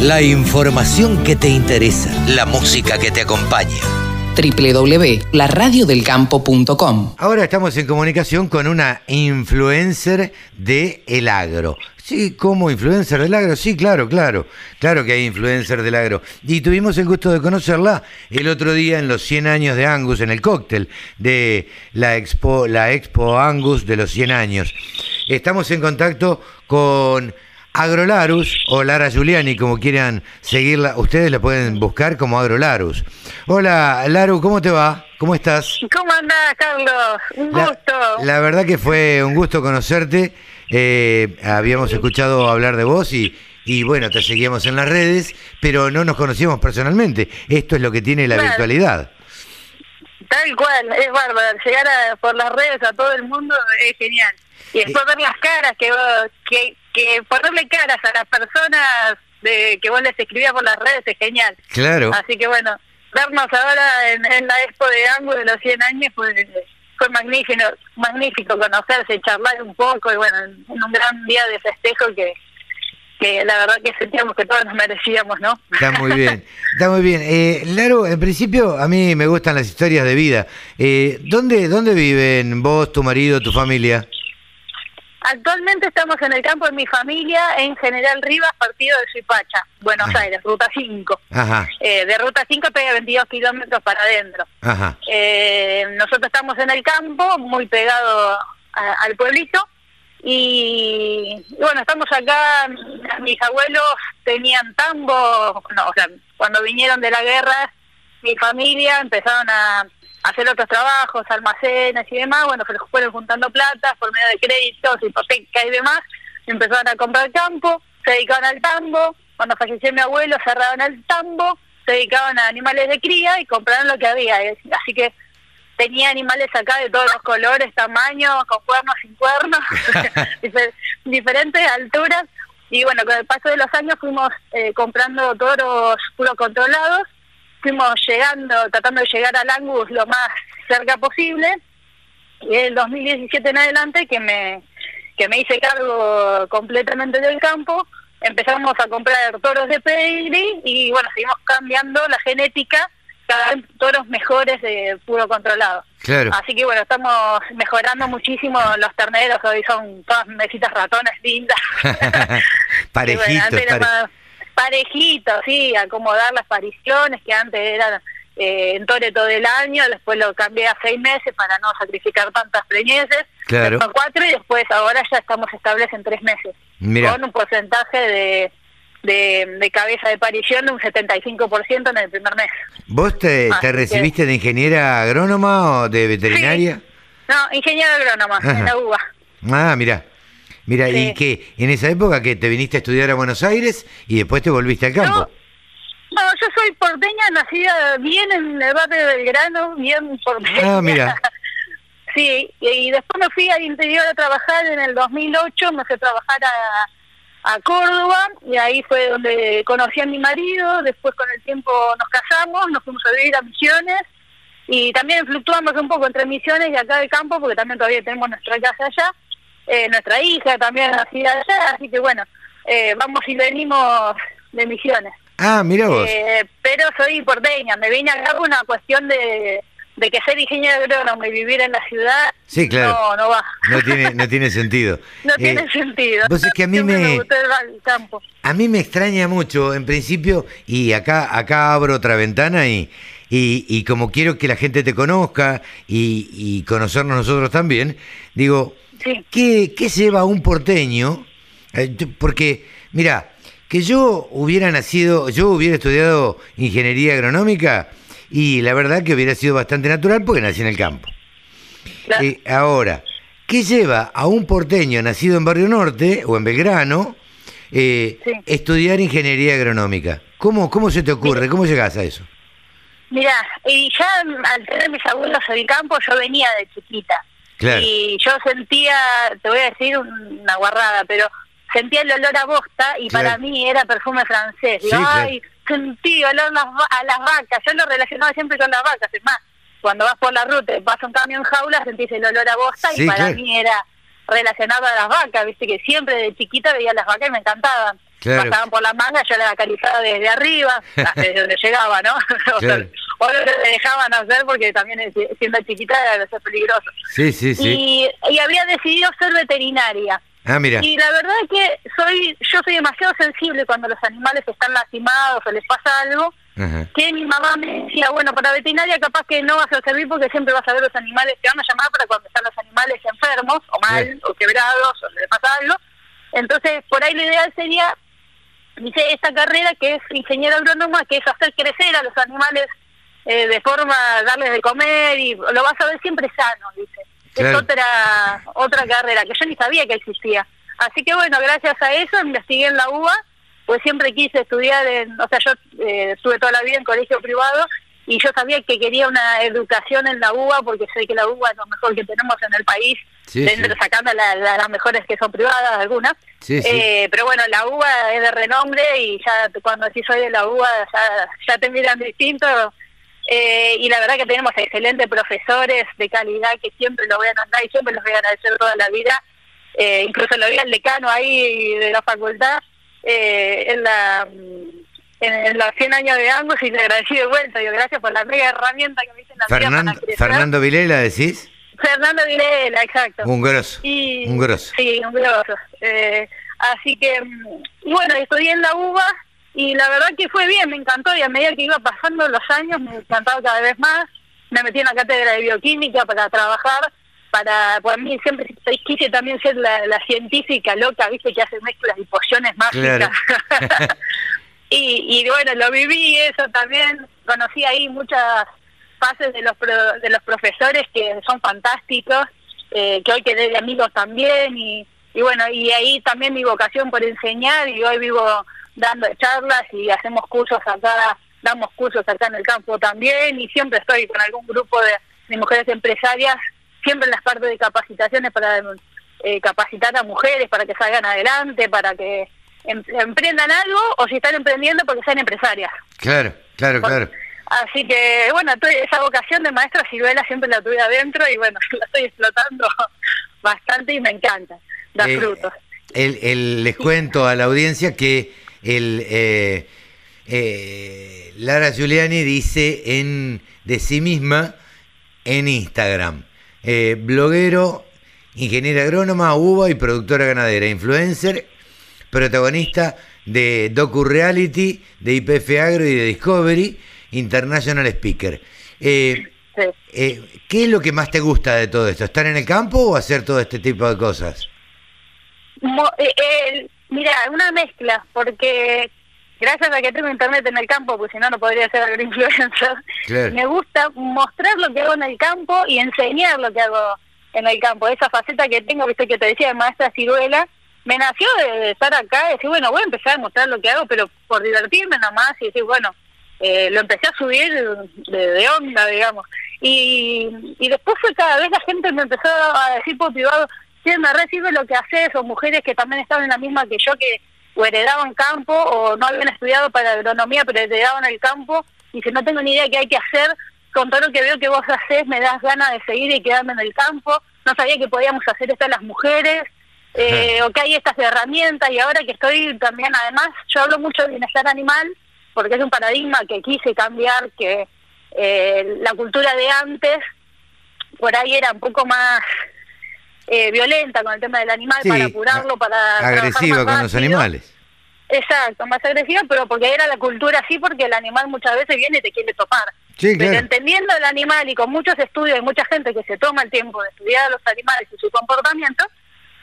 La información que te interesa, la música que te acompaña. www.laradiodelcampo.com Ahora estamos en comunicación con una influencer de el agro. Sí, como influencer del agro, sí, claro, claro. Claro que hay influencer del agro. Y tuvimos el gusto de conocerla el otro día en los 100 años de Angus, en el cóctel de la Expo, la Expo Angus de los 100 años. Estamos en contacto con Agrolarus o Lara Giuliani, como quieran seguirla. Ustedes la pueden buscar como Agrolarus. Hola, Laru, ¿cómo te va? ¿Cómo estás? ¿Cómo andás, Carlos? Un La- gusto. La, verdad que fue un gusto conocerte. Eh, habíamos escuchado hablar de vos y, y bueno, te seguíamos en las redes, pero no nos conocíamos personalmente. Esto es lo que tiene la virtualidad. Tal cual, es bárbaro. Llegar a- por las redes a todo el mundo es genial. Y después ver las caras, que, vos- que, que ponerle caras a las personas de que vos les escribías por las redes es genial. Claro. Así que bueno, vernos ahora en, en la expo de Angus de los 100 años fue, fue magnífico, magnífico conocerse, charlar un poco y bueno, en un gran día de festejo que, que la verdad que sentíamos que todos nos merecíamos, ¿no? Está muy bien, está muy bien. Eh, Laru, en principio a mí me gustan las historias de vida. Eh, ¿dónde, ¿Dónde viven vos, tu marido, tu familia? Actualmente estamos en el campo de mi familia en General Rivas, partido de Suipacha, Buenos Ajá. Aires, ruta 5. Ajá, Eh, de ruta 5 pega 22 kilómetros para adentro. ajá. Eh, nosotros estamos en el campo, muy pegado a- al pueblito. Y, y bueno, estamos acá, mis abuelos tenían tambo, no, o sea, cuando vinieron de la guerra, mi familia empezaron a hacer otros trabajos, almacenes y demás, bueno, se fueron juntando plata por medio de créditos, hipoteca y demás, empezaron a comprar campo, se dedicaban al tambo, cuando falleció mi abuelo cerraron el tambo, se dedicaban a animales de cría y compraron lo que había, así que tenía animales acá de todos los colores, tamaños, con cuernos, sin cuernos, difer- diferentes alturas. Y bueno, con el paso de los años fuimos eh, comprando toros puro controlados, fuimos llegando, tratando de llegar al Angus lo más cerca posible. Y en el 2017 en adelante que me, que me hice cargo completamente del campo, empezamos a comprar toros de pedigree y bueno, seguimos cambiando la genética cada vez toros mejores de puro controlado. Claro. Así que bueno, estamos mejorando muchísimo los terneros, hoy son todas mesitas ratones lindas. Bueno, Parejitos, pare- más parejitos, sí, acomodar las pariciones que antes eran eh, en tore todo el año, después lo cambié a seis meses para no sacrificar tantas preñeces, Claro. después cuatro y después ahora ya estamos estables en tres meses, Mira. con un porcentaje de, de, de cabeza de parición de un 75% en el primer mes. ¿Vos te, que- recibiste de ingeniera agrónoma o de veterinaria? No, ingeniero agrónoma, Ajá. en la UBA. Ah, mira. Mira, ¿y Sí. que en esa época que te viniste a estudiar a Buenos Aires y después te volviste al campo? No, yo soy porteña, nacida bien en el barrio de Belgrano, bien porteña. Ah, mira. Sí, y, y después me fui al interior a trabajar en el 2008, me fui a trabajar a, a Córdoba y ahí fue donde conocí a mi marido, después con el tiempo nos casamos, nos fuimos a vivir a Misiones y también fluctuamos un poco entre Misiones y acá del campo porque también todavía tenemos nuestra casa allá, eh, nuestra hija también nacida allá, así que bueno, eh, vamos y venimos de Misiones. Ah, mira vos. Eh, pero soy porteña, me vine acá por una cuestión de, de que ser ingeniero agrónomo y vivir en la ciudad Sí, claro. no, no va. No tiene, no tiene sentido. No Eh, tiene sentido. Vos es que a mí Siempre me, el campo. a mí me extraña mucho, en principio, y acá, acá abro otra ventana y, y, y como quiero que la gente te conozca y, y conocernos nosotros también, digo, Sí. ¿qué, qué lleva a un porteño? Eh, porque, mira, que yo hubiera nacido, yo hubiera estudiado ingeniería agronómica y la verdad que hubiera sido bastante natural porque nací en el campo. Claro. Eh, ahora, ¿qué lleva a un porteño nacido en Barrio Norte o en Belgrano eh, Sí. estudiar ingeniería agronómica? ¿Cómo, ¿Cómo se te ocurre? ¿Cómo llegás a eso? Mira, y ya al tener mis abuelos en el campo, yo venía de chiquita. Claro. Y yo sentía, te voy a decir una guarrada, pero sentía el olor a bosta y Claro. para mí era perfume francés. Digo, Sí, claro. ay, sentí olor a las, va- a las vacas. Yo lo relacionaba siempre con las vacas. Es más, cuando vas por la ruta y pasa un camión jaula, sentís el olor a bosta Sí, y para claro. mí era relacionado a las vacas, viste que siempre de chiquita veía las vacas y me encantaban. pasaban por la manga, yo la acariciaba desde arriba, desde donde llegaba, ¿no? lo que me dejaban hacer porque también siendo chiquita era ser peligroso. Sí, sí, sí. Y, y había decidido ser veterinaria. Ah, mira. Y la verdad es que soy yo soy demasiado sensible cuando los animales están lastimados o les pasa algo, que mi mamá me decía, bueno, para veterinaria capaz que no vas a servir porque siempre vas a ver los animales, te van a llamar para cuando están los animales enfermos o mal o quebrados o les pasa algo. Entonces, por ahí lo ideal sería, dice, esta carrera que es ingeniero agrónoma, que es hacer crecer a los animales eh, de forma, darles de comer y lo vas a ver siempre sano, dice. Es otra, otra carrera que yo ni sabía que existía. Así que bueno, gracias a eso investigué en la UBA pues siempre quise estudiar, en, o sea, yo eh, estuve toda la vida en colegio privado y yo sabía que quería una educación en la UBA porque sé que la UBA es lo mejor que tenemos en el país, sacando las mejores que son privadas, algunas. eh, pero bueno, la UBA es de renombre y ya cuando sí soy de la UBA ya, ya te miran distinto. Eh, y la verdad que tenemos excelentes profesores de calidad que siempre lo voy a nombrar y siempre los voy a agradecer toda la vida. Eh, incluso lo vi al decano ahí de la facultad eh, en la en, los 100 años de ambos y le agradecí de vuelta. Yo gracias por la mega herramienta que me hice en la Fernando, Fernando Vilela, decís. Fernando Vilela, exacto. Un grosso. un grosso. Sí, un grosso. Eh, así que, mm, bueno, estudié en la UBA y la verdad que fue bien, me encantó y a medida que iba pasando los años me encantaba cada vez más. Me metí en la cátedra de bioquímica para trabajar para, por mí siempre quise también ser la, científica loca, viste, que hace mezclas y pociones mágicas. y, y bueno, lo viví eso también, conocí ahí muchas fases de los de los profesores que son fantásticos, eh, que hoy quedé de amigos también y, y bueno, y ahí también mi vocación por enseñar y hoy vivo dando charlas y hacemos cursos acá, damos cursos acá en el campo también y siempre estoy con algún grupo de, de mujeres empresarias siempre en las partes de capacitaciones para eh, capacitar a mujeres para que salgan adelante, para que em, emprendan algo o si están emprendiendo porque sean empresarias. Claro, claro, claro. Así que, bueno, esa vocación de maestra ciruela siempre la tuve adentro y bueno, la estoy explotando bastante y me encanta, da eh, frutos. El, el, les cuento a la audiencia que el eh, Lara Giuliani dice en de sí misma en Instagram, eh, bloguero, ingeniera agrónoma, uva y productora ganadera, influencer, protagonista de Docu Reality, de IPF Agro y de Discovery, International Speaker. Eh, eh, ¿Qué es lo que más te gusta de todo esto? ¿Estar en el campo o hacer todo este tipo de cosas? Mira, una mezcla, porque gracias a que tengo internet en el campo, pues si no, no podría ser agroinfluencer, me gusta mostrar lo que hago en el campo y enseñar lo que hago en el campo. Esa faceta que tengo, viste que te decía, de maestra ciruela, me nació de estar acá y decir, bueno, voy a empezar a mostrar lo que hago, pero por divertirme nomás y decir, bueno, eh, lo empecé a subir de, onda, digamos. Y, y después fue cada vez la gente me empezó a decir por privado, sí, me recibe lo que haces, o mujeres que también estaban en la misma que yo, que o heredaban campo o no habían estudiado para agronomía, pero heredaban el campo y si no tengo ni idea qué hay que hacer, con todo lo que veo que vos haces me das ganas de seguir y quedarme en el campo, no sabía que podíamos hacer esto las mujeres, eh, o que hay estas herramientas y ahora que estoy también, además, yo hablo mucho de bienestar animal porque es un paradigma que quise cambiar, que eh, la cultura de antes por ahí era un poco más eh, violenta con el tema del animal para curarlo, para... Agresiva con los animales. Exacto, más agresiva, pero porque era la cultura así, porque el animal muchas veces viene y te quiere topar. pero entendiendo el animal y con muchos estudios y mucha gente que se toma el tiempo de estudiar a los animales y su comportamiento,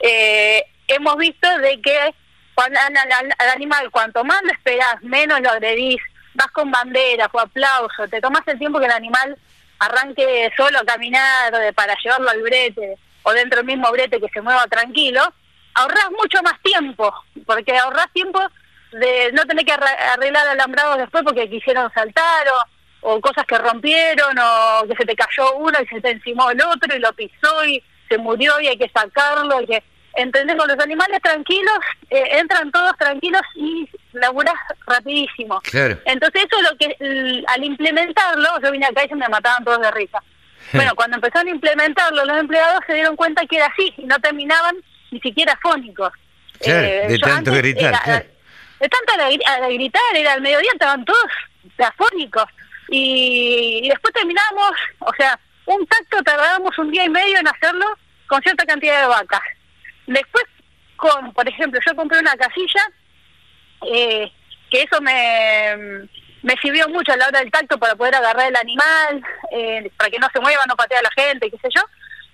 eh, hemos visto de que cuando, al, animal cuanto más lo esperás, menos lo agredís, vas con banderas o aplausos, te tomas el tiempo que el animal arranque solo a caminar para llevarlo al brete o dentro del mismo brete que se mueva tranquilo, ahorras mucho más tiempo, porque ahorras tiempo de no tener que arreglar alambrados después porque quisieron saltar o, o, cosas que rompieron o que se te cayó uno y se te encimó el otro y lo pisó y se murió y hay que sacarlo. Y que, ¿Entendés? Con los animales tranquilos, eh, entran todos tranquilos y laburás rapidísimo. Entonces eso es lo que, al implementarlo, yo vine acá y se me mataban todos de risa. Bueno, cuando empezaron a implementarlo los empleados se dieron cuenta que era así y no terminaban ni siquiera fónicos. Eh, de tanto gritar. de tanto a, gritar, era al mediodía, estaban todos afónicos. Y, y después terminamos, o sea, un tacto tardábamos un día y medio en hacerlo con cierta cantidad de vacas. Después, con, por ejemplo, yo compré una casilla, eh, que eso me, me sirvió mucho a la hora del tacto para poder agarrar el animal, eh, para que no se mueva, no patee a la gente, qué sé yo.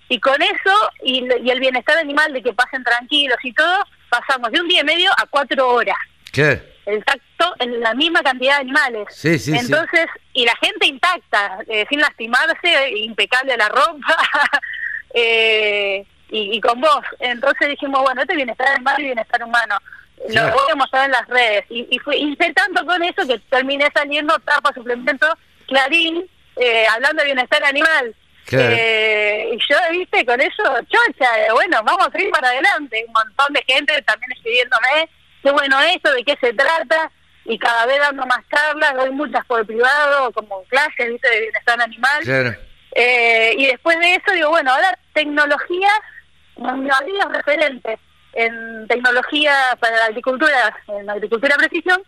Y con eso, y, el bienestar animal de que pasen tranquilos y todo, pasamos de un día y medio a cuatro horas. ¿Qué? El tacto en la misma cantidad de animales. Sí, sí, Entonces, y la gente intacta, eh, sin lastimarse, impecable la ropa, eh, y, con vos. Entonces dijimos, bueno, este bienestar animal y bienestar humano. Lo voy a mostrar en las redes. Y, y fue, hice tanto con eso que terminé saliendo tapa, suplemento, clarín, eh, hablando de bienestar animal. Eh, y yo, viste, con eso, chocha, bueno, vamos a ir para adelante. Un montón de gente también escribiéndome, qué bueno esto, de qué se trata, y cada vez dando más charlas, doy muchas por privado, como clases, viste, de bienestar animal. Eh, y después de eso digo, bueno, ahora tecnologías, no referentes en tecnología para la agricultura, en agricultura precisión,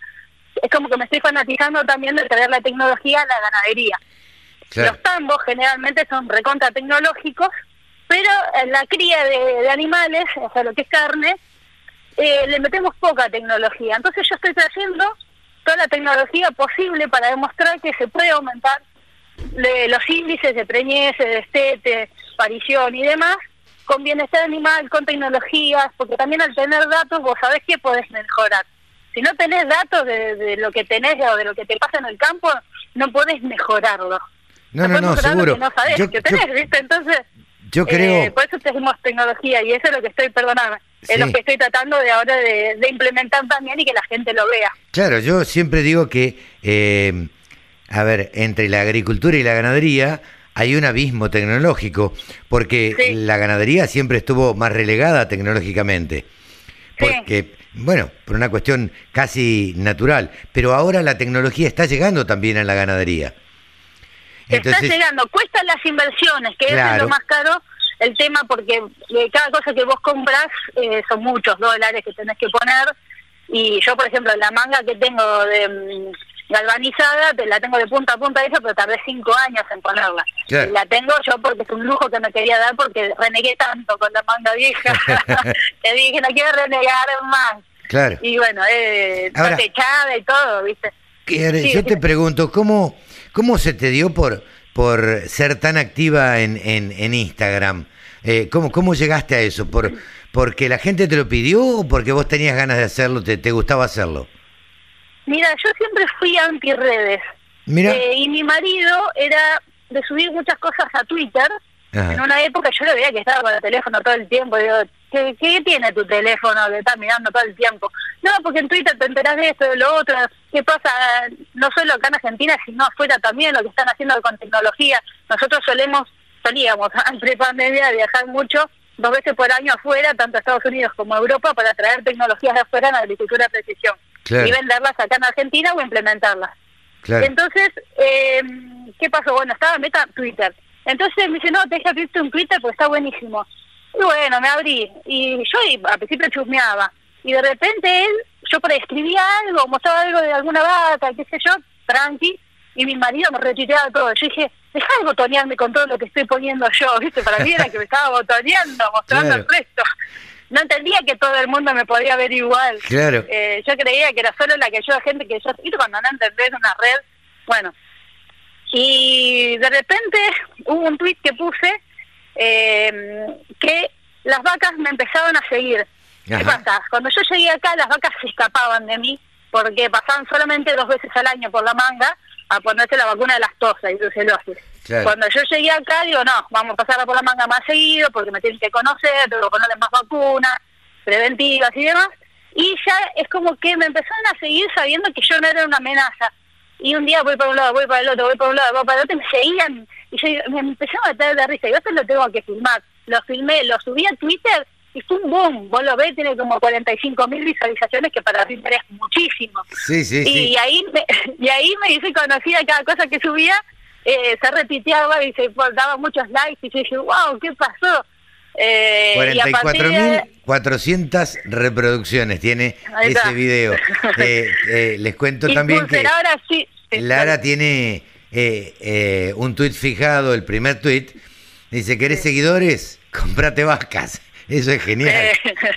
es como que me estoy fanatizando también de traer la tecnología a la ganadería. Los tambos generalmente son recontra tecnológicos, pero en la cría de, animales, o sea, lo que es carne, eh, le metemos poca tecnología. Entonces yo estoy trayendo toda la tecnología posible para demostrar que se puede aumentar los índices de preñez, de destete, parición y demás, con bienestar animal, con tecnologías, porque también al tener datos vos sabés que podés mejorar. Si no tenés datos de, lo que tenés o de lo que te pasa en el campo, no podés mejorarlo. No, no, no, seguro. no sabés yo, que tenés, ¿viste? Entonces, yo creo... Eh, por eso tenemos tecnología y eso es lo que estoy, perdonando, es lo que estoy tratando de ahora de, implementar también y que la gente lo vea. Claro, yo siempre digo que, eh, a ver, entre la agricultura y la ganadería hay un abismo tecnológico, porque la ganadería siempre estuvo más relegada tecnológicamente. Porque, bueno, por una cuestión casi natural. Pero ahora la tecnología está llegando también a la ganadería. está llegando, cuestan las inversiones, que es lo más caro el tema, porque eh, cada cosa que vos compras eh, son muchos dólares que tenés que poner. Y yo, por ejemplo, la manga que tengo de mm, galvanizada, te la tengo de punta a punta esa, pero tardé cinco años en ponerla. La tengo yo porque es un lujo que me quería dar porque renegué tanto con la manga vieja que dije, no quiero renegar más. Claro. Y bueno, eh, techada y todo, ¿viste? yo te pregunto, ¿cómo, ¿cómo se te dio por, por ser tan activa en, en, en Instagram? Eh, ¿cómo, ¿Cómo llegaste a eso? ¿Por, ¿Porque la gente te lo pidió o porque vos tenías ganas de hacerlo, te, te gustaba hacerlo? Mira, yo siempre fui anti-redes. Eh, y mi marido era de subir muchas cosas a Twitter. En una época yo lo veía que estaba con el teléfono todo el tiempo. Digo, ¿qué, ¿qué, tiene tu teléfono que estás mirando todo el tiempo? No, porque en Twitter te enterás de esto, de lo otro. ¿Qué pasa? No solo acá en Argentina, sino afuera también, lo que están haciendo con tecnología. Nosotros solemos, solíamos, antes de pandemia, viajar mucho, dos veces por año afuera, tanto a Estados Unidos como a Europa, para traer tecnologías de afuera en la agricultura de precisión y venderlas acá en Argentina o implementarlas. Entonces, eh, ¿qué pasó? Bueno, estaba en meta Twitter. Entonces me dice, no, te deja abrirte un Twitter porque está buenísimo. Y bueno, me abrí. Y yo a principio chusmeaba. Y de repente él, yo escribía algo, mostraba algo de alguna vaca, qué sé yo, tranqui. Y mi marido me retuiteaba todo. Yo dije, deja de botonearme con todo lo que estoy poniendo yo, ¿viste? Para mí era que me estaba botoneando, mostrando el resto no entendía que todo el mundo me podía ver igual. Claro. Eh, yo creía que era solo la que yo, gente que yo, y cuando no entendés una red, bueno. Y de repente hubo un tweet que puse eh, que las vacas me empezaban a seguir. ¿Qué pasa? Cuando yo llegué acá, las vacas se escapaban de mí porque pasaban solamente dos veces al año por la manga a ponerse la vacuna de las tosas y brucelosis. Cuando yo llegué acá, digo, no, vamos a pasar por la manga más seguido porque me tienen que conocer, tengo que ponerle más vacunas preventivas y demás. Y ya es como que me empezaron a seguir sabiendo que yo no era una amenaza. Y un día voy para un lado, voy para el otro, voy para un lado, voy para el otro, y me seguían. Y yo me empezaba a meter de risa. Y yo esto lo tengo que filmar. Lo filmé, lo subí a Twitter y fue un boom. Vos lo ves, tiene como 45 mil visualizaciones, que para Twitter es muchísimo. Sí, sí, y Ahí me, y ahí me hice conocida cada cosa que subía eh, se repiteaba y se daba muchos likes y yo dije, wow, ¿qué pasó? Eh, y a partir de- 44.400 reproducciones tiene ese video. Eh, eh, les cuento también que ahora sí. Lara tiene eh, eh, un tuit fijado, el primer tuit. Dice, ¿querés seguidores? Comprate vacas. Eso es genial.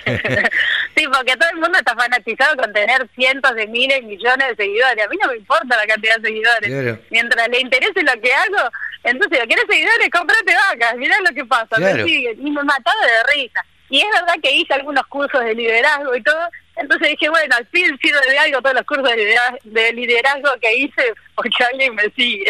sí, porque todo el mundo está fanatizado con tener cientos de miles, millones de seguidores. A mí no me importa la cantidad de seguidores. Claro. Mientras le interese lo que hago, entonces, ¿querés seguidores? Comprate vacas. Mirá lo que pasa. Claro. Me siguen. Y me mataba de risa. Y es verdad que hice algunos cursos de liderazgo y todo. Entonces dije, bueno, al fin sirve de algo todos los cursos de liderazgo que hice porque alguien me sigue.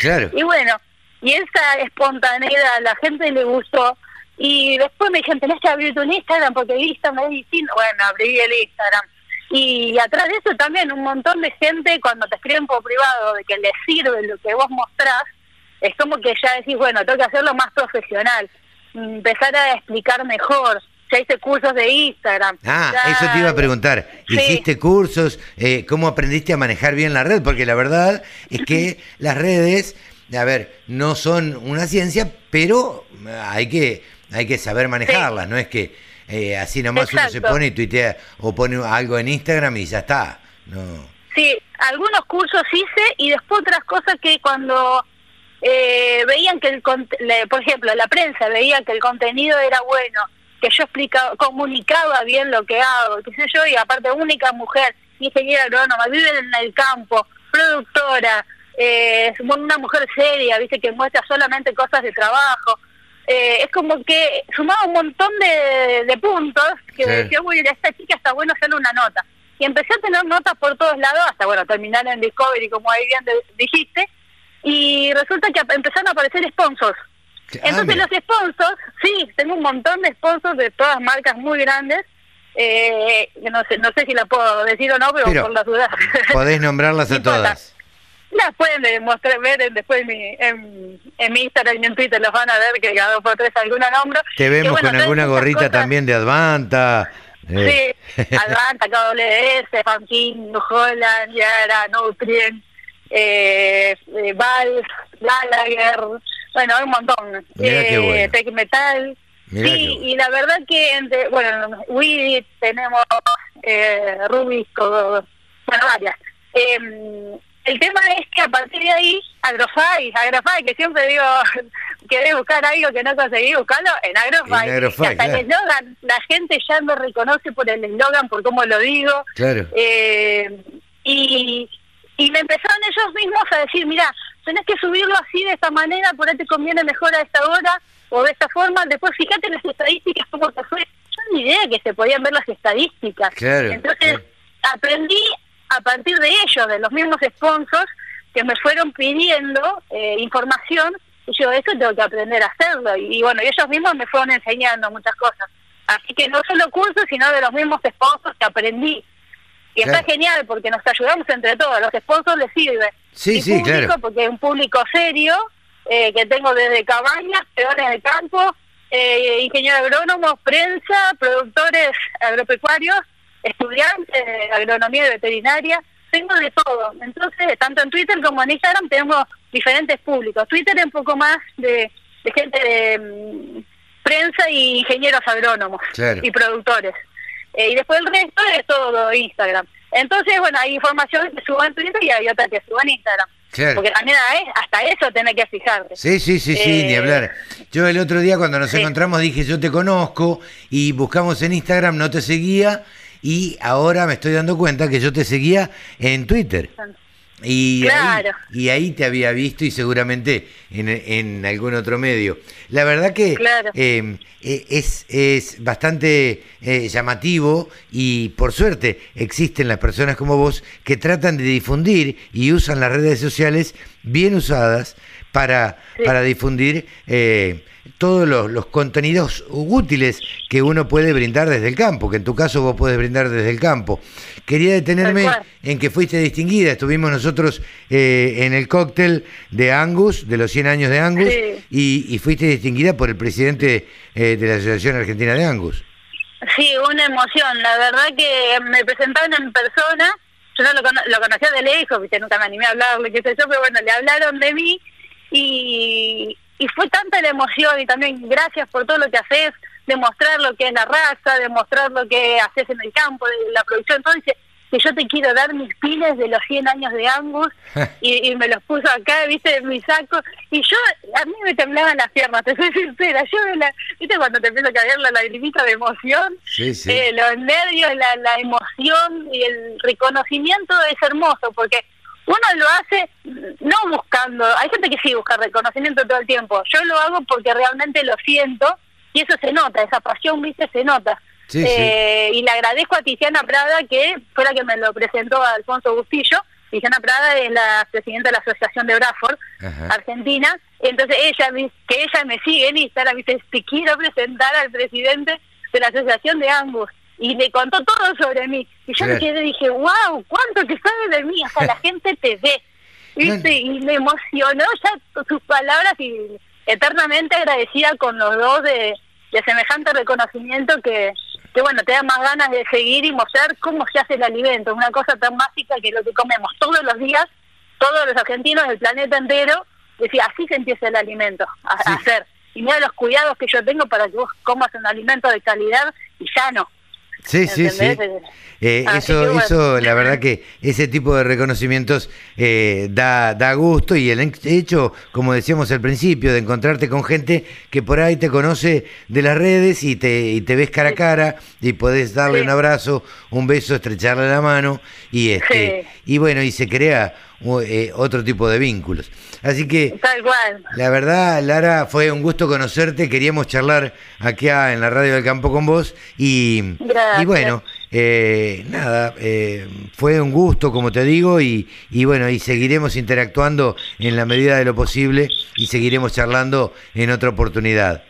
Claro. Y bueno, y esa espontaneidad a la gente le gustó. Y después me dijeron, tenés que abrir tu Instagram porque Instagram es distinto. Bueno, abrí el Instagram. Y atrás de eso también un montón de gente cuando te escriben por privado de que les sirve lo que vos mostrás, es como que ya decís, bueno, tengo que hacerlo más profesional, empezar a explicar mejor. Ya hice cursos de Instagram. Ah, ya- eso te iba a preguntar. Sí. ¿Hiciste cursos? Eh, ¿Cómo aprendiste a manejar bien la red? Porque la verdad es que las redes, a ver, no son una ciencia, pero hay que, hay que saber manejarlas. No es que eh, así nomás uno se pone y tuitea o pone algo en Instagram y ya está. No. Sí, algunos cursos hice y después otras cosas que cuando eh, veían que el, por ejemplo, la prensa veía que el contenido era bueno, que yo explicaba, comunicaba bien lo que hago, qué sé yo, y aparte única mujer, ingeniera agrónoma, vive en el campo, productora, eh, una mujer seria, viste, que muestra solamente cosas de trabajo. Eh, es como que sumaba un montón de, de puntos que Sí. decía, uy, esta chica está bueno hacerle una nota. Y empecé a tener notas por todos lados, hasta bueno, terminar en Discovery, como ahí bien dijiste, y resulta que empezaron a aparecer sponsors. Ah, Entonces mira. los sponsors, sí, tengo un montón de sponsors de todas marcas muy grandes, eh, que no sé, no sé si la puedo decir o no, pero, Pero por las dudas. Podés nombrarlas No a todas. Las pueden demostrar, ver en- después en mi, en, en mi Instagram y en Twitter, los van a ver que cada dos por tres alguna nombro. Te vemos bueno, con alguna gorrita cosas- también de Advanta. eh. Sí, Advanta, KWS, Funkin, New Holland, Yara, Nutrien, eh, eh, Valve, Gallagher, bueno, hay un montón. Bueno. Tech Metal. Mirá sí, bueno. y la verdad que, entre, bueno, Weedit, tenemos eh, Rubisco, bueno, varias. Eh, el tema es que a partir de ahí, Agrofy, Agrofy, que siempre digo, querés buscar algo que no conseguí, buscarlo en Agrofy. En Agrofy, hasta el claro. eslogan, la gente ya me reconoce por el eslogan, por cómo lo digo. Claro. Eh, y, y me empezaron ellos mismos a decir, mira, tenés que subirlo así, de esta manera, por ahí te conviene mejor a esta hora, o de esta forma, después fíjate en las estadísticas, cómo te fue. Yo ni idea que se podían ver las estadísticas. Claro, Entonces, claro. aprendí a partir de ellos, de los mismos sponsors, que me fueron pidiendo eh, información, y yo eso tengo que aprender a hacerlo. Y, y bueno, ellos mismos me fueron enseñando muchas cosas. Así que no solo cursos, sino de los mismos sponsors que aprendí. Y Claro. está genial porque nos ayudamos entre todos, los sponsors les sirve. Sí, y sí, público, claro. porque es un público serio, eh, que tengo desde cabañas, peones de campo, eh, ingenieros agrónomos, prensa, productores agropecuarios, estudiantes de agronomía y veterinaria, tengo de todo. Entonces, tanto en Twitter como en Instagram tenemos diferentes públicos. Twitter es un poco más de, de gente de mm, prensa y ingenieros agrónomos Claro. y productores. Eh, y después el resto es todo Instagram. Entonces, bueno, hay información que subo en Twitter y hay otra que subo en Instagram. Claro. Porque también hasta eso tenés que fijarte. Sí, sí, sí, sí, Eh, ni hablar. Yo el otro día cuando nos sí. encontramos dije, yo te conozco y buscamos en Instagram, no te seguía y ahora me estoy dando cuenta que yo te seguía en Twitter. Y, Claro. ahí, y ahí te había visto y seguramente en, en algún otro medio. La verdad que Claro. eh, eh, es, es bastante eh, llamativo y por suerte existen las personas como vos que tratan de difundir y usan las redes sociales bien usadas para, Sí. para difundir eh, todos los, los contenidos útiles que uno puede brindar desde el campo, que en tu caso vos podés brindar desde el campo. Quería detenerme en que fuiste distinguida. Estuvimos nosotros eh, en el cóctel de Angus, de los 100 años de Angus, Sí. y, y fuiste distinguida por el presidente eh, de la Asociación Argentina de Angus. Sí, una emoción. La verdad que me presentaron en persona. Yo no lo, cono- lo conocía de lejos, ¿viste? nunca me animé a hablarle, qué sé yo, pero bueno, le hablaron de mí y, y fue tanta la emoción y también gracias por todo lo que haces, demostrar lo que es la raza, demostrar lo que haces en el campo, de la producción, dice que yo te quiero dar mis pines de los 100 años de Angus y, me los puso acá, viste, en mi saco. Y yo, a mí me temblaban las piernas, te soy sincera. Yo, la, viste, cuando te empieza a caer la lagrimita de emoción, eh, los nervios, la, la emoción y el reconocimiento es hermoso porque uno lo hace no buscando, hay gente que sí busca reconocimiento todo el tiempo. Yo lo hago porque realmente lo siento y eso se nota, esa pasión, viste, se nota. Eh, y le agradezco a Tiziana Prada, que fue la que me lo presentó a Alfonso Bustillo. Tiziana Prada es la presidenta de la Asociación de Bradford, Argentina. Entonces ella, que ella me sigue en Instagram, dice, te quiero presentar al presidente de la Asociación de Angus. Y le contó todo sobre mí. Y yo me quedé dije, wow, cuánto que sabe de mí. Hasta la gente te ve. Y me emocionó ya sus palabras y eternamente agradecida con los dos de, de semejante reconocimiento que, que bueno, te da más ganas de seguir y mostrar cómo se hace el alimento, una cosa tan básica que lo que comemos todos los días, todos los argentinos del planeta entero, decía, así se empieza el alimento, a, hacer. Y mira los cuidados que yo tengo para que vos comas un alimento de calidad y sano. Sí, sí, sí. Eh, eso, eso, la verdad que ese tipo de reconocimientos eh, da, da gusto y el hecho, como decíamos al principio, de encontrarte con gente que por ahí te conoce de las redes y te, y te ves cara a cara y podés darle un abrazo, un beso, estrecharle la mano y este y bueno, y se crea eh, otro tipo de vínculos. Así que, la verdad, Lara, fue un gusto conocerte. Queríamos charlar aquí en la radio del campo con vos y, y bueno, eh, nada, eh, fue un gusto, como te digo, y, y bueno, y seguiremos interactuando en la medida de lo posible y seguiremos charlando en otra oportunidad.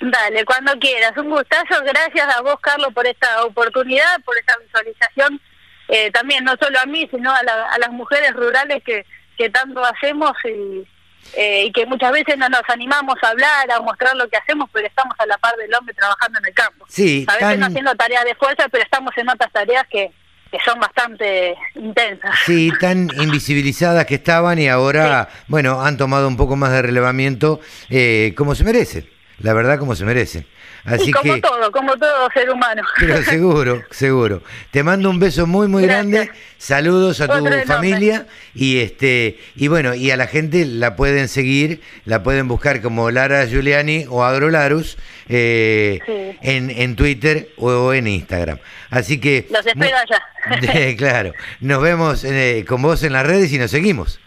Dale, cuando quieras. Un gustazo. Gracias a vos, Carlos, por esta oportunidad, por esta visualización eh, también no solo a mí, sino a, las mujeres rurales que, que tanto hacemos y, eh, y que muchas veces no nos animamos a hablar, a mostrar lo que hacemos, pero estamos a la par del hombre trabajando en el campo. Sí, a veces no haciendo tareas de fuerza, pero estamos en otras tareas que, que son bastante intensas. Sí, tan invisibilizadas que estaban y ahora, bueno, han tomado un poco más de relevamiento eh, como se merece, la verdad como se merece. Así como todo, como todo ser humano. Pero seguro, seguro. Te mando un beso muy, muy grande. Saludos a tu familia y este y bueno y a la gente la pueden seguir, la pueden buscar como Lara Giuliani o Agrolarus eh, en, en Twitter o en Instagram. Así que los espero allá. claro, nos vemos eh, con vos en las redes y nos seguimos.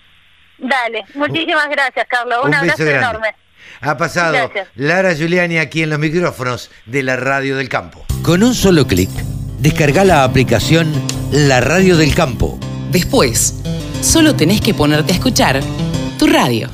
Dale, muchísimas gracias, Carlos. Un, abrazo enorme. Ha pasado Lara Giuliani aquí en los micrófonos de la Radio del Campo. Con un solo clic, descarga la aplicación La Radio del Campo. Después, solo tenés que ponerte a escuchar tu radio.